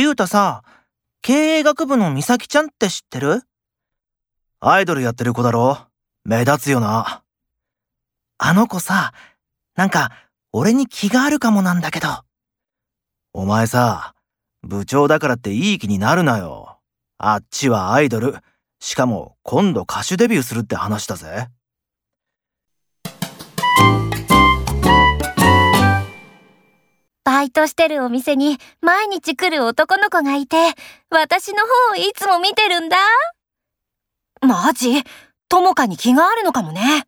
リュウタさ、経営学部の美咲ちゃんって知ってる？アイドルやってる子だろ目立つよな。あの子さ、なんか、俺に気があるかもなんだけど。お前さ、部長だからっていい気になるなよ。あっちはアイドル。しかも今度歌手デビューするって話だぜ。バイトしてるお店に毎日来る男の子がいて、私の方をいつも見てるんだ。マジ？ともかに気があるのかもね。